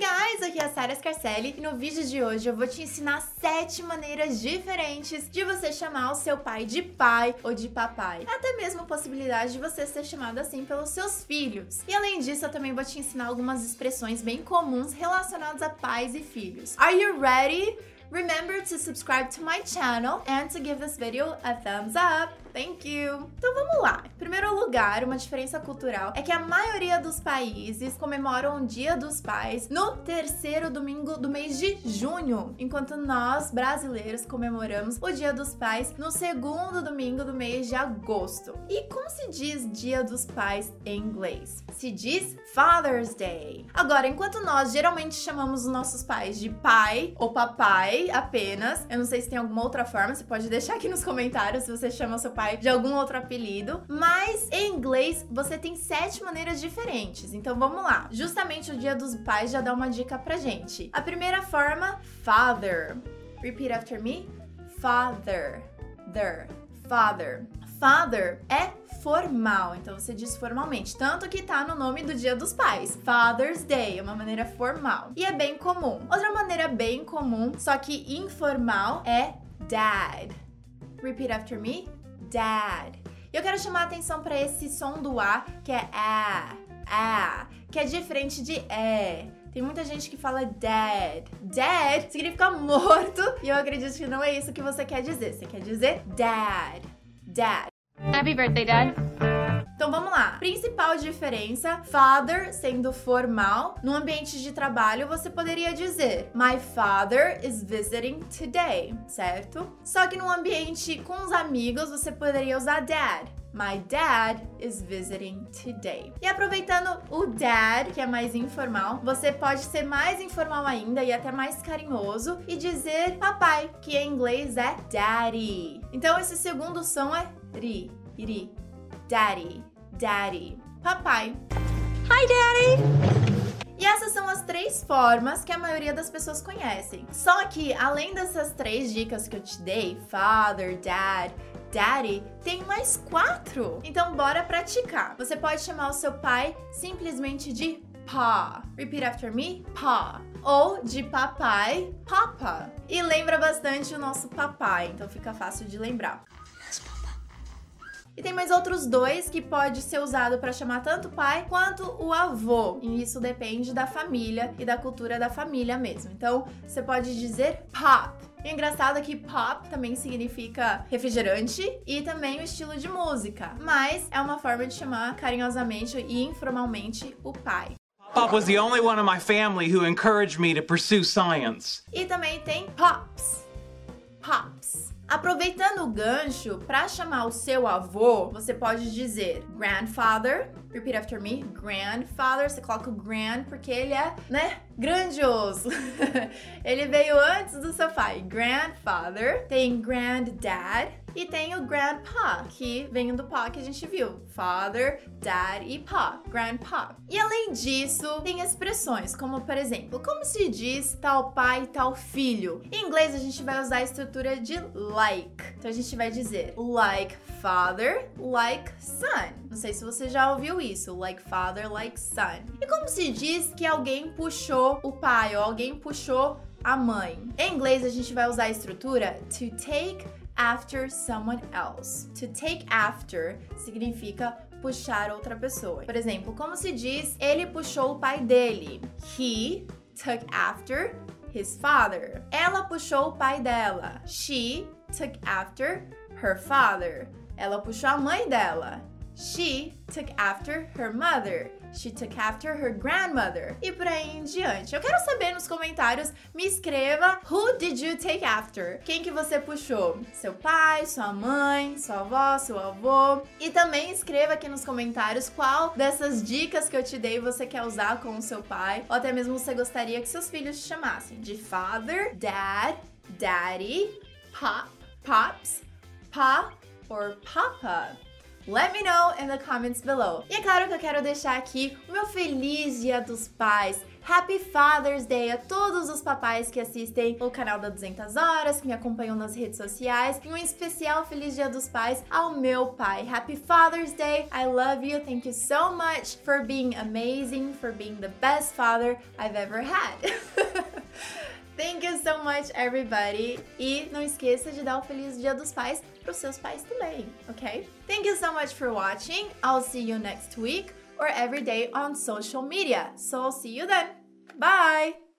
guys, aqui é a Sarah Scarcelli e no vídeo de hoje eu vou te ensinar sete maneiras diferentes de você chamar o seu pai de pai ou de papai. Até mesmo a possibilidade de você ser chamado assim pelos seus filhos. E além disso, eu também vou te ensinar algumas expressões bem comuns relacionadas a pais e filhos. Are you ready? Remember to subscribe to my channel and to give this video a thumbs up. Thank you! Então vamos lá. Em primeiro lugar, uma diferença cultural é que a maioria dos países comemoram o Dia dos Pais no terceiro domingo do mês de junho, enquanto nós, brasileiros, comemoramos o Dia dos Pais no segundo domingo do mês de agosto. E como se diz Dia dos Pais em inglês? Se diz Father's Day. Agora, enquanto nós geralmente chamamos os nossos pais de pai ou papai apenas, eu não sei se tem alguma outra forma, você pode deixar aqui nos comentários se você chama seu pai pai de algum outro apelido, mas em inglês você tem sete maneiras diferentes. Então vamos lá. Justamente o Dia dos Pais já dá uma dica pra gente. A primeira forma, father. Repeat after me. Father. Der. Father. Father é formal, então você diz formalmente, tanto que tá no nome do Dia dos Pais. Father's Day é uma maneira formal e é bem comum. Outra maneira bem comum, só que informal, é dad. Repeat after me dad. Eu quero chamar a atenção para esse som do A, que é a, a, que é diferente de é. Tem muita gente que fala dead. Dead significa morto, e eu acredito que não é isso que você quer dizer. Você quer dizer dad. Dad. Happy birthday, Dad. Então vamos lá. Principal diferença: father sendo formal. No ambiente de trabalho, você poderia dizer My father is visiting today, certo? Só que no ambiente com os amigos, você poderia usar dad. My dad is visiting today. E aproveitando o dad, que é mais informal, você pode ser mais informal ainda e até mais carinhoso e dizer papai, que em inglês é daddy. Então esse segundo som é ri, ri, daddy daddy, papai. Hi, daddy! E essas são as três formas que a maioria das pessoas conhecem. Só que, além dessas três dicas que eu te dei, father, dad, daddy, tem mais quatro. Então, bora praticar. Você pode chamar o seu pai simplesmente de pa. Repeat after me, pa. Ou de papai, papa. E lembra bastante o nosso papai, então fica fácil de lembrar. E tem mais outros dois que pode ser usado para chamar tanto o pai quanto o avô. E isso depende da família e da cultura da família mesmo. Então, você pode dizer pop. E engraçado é que pop também significa refrigerante e também o estilo de música, mas é uma forma de chamar carinhosamente e informalmente o pai. Pop was the only one in my family who encouraged me to pursue science. E também tem pops. Pops. Aproveitando o gancho, para chamar o seu avô, você pode dizer grandfather. Repeat after me. Grandfather. Você coloca o grand porque ele é, né? Grandioso. ele veio antes do seu pai. Grandfather. Tem granddad. E tem o grandpa, que vem do pá que a gente viu. Father, dad e pa, grandpa. E além disso, tem expressões como, por exemplo, como se diz tal pai, tal filho. Em inglês, a gente vai usar a estrutura de like. Então a gente vai dizer like father, like son. Não sei se você já ouviu isso, like father, like son. E como se diz que alguém puxou o pai ou alguém puxou a mãe? Em inglês, a gente vai usar a estrutura to take after someone else. To take after significa puxar outra pessoa. Por exemplo, como se diz ele puxou o pai dele? He took after his father. Ela puxou o pai dela. She took after her father. Ela puxou a mãe dela. She took after her mother. She took after her grandmother. E por aí em diante. Eu quero saber nos comentários, me escreva Who did you take after? Quem que você puxou? Seu pai, sua mãe, sua avó, seu avô? E também escreva aqui nos comentários qual dessas dicas que eu te dei você quer usar com o seu pai, ou até mesmo você gostaria que seus filhos te chamassem de father, dad, daddy, pop, pops, pa or papa. Let me know in the comments below. E é claro que eu quero deixar aqui o meu feliz Dia dos Pais. Happy Father's Day a todos os papais que assistem o canal da 200 Horas, que me acompanham nas redes sociais. E um especial Feliz Dia dos Pais ao meu pai. Happy Father's Day. I love you. Thank you so much for being amazing, for being the best father I've ever had. Thank you so much, everybody. E não esqueça de dar o Feliz Dia dos Pais para os seus pais também, ok? Thank you so much for watching. I'll see you next week or every day on social media. So I'll see you then. Bye!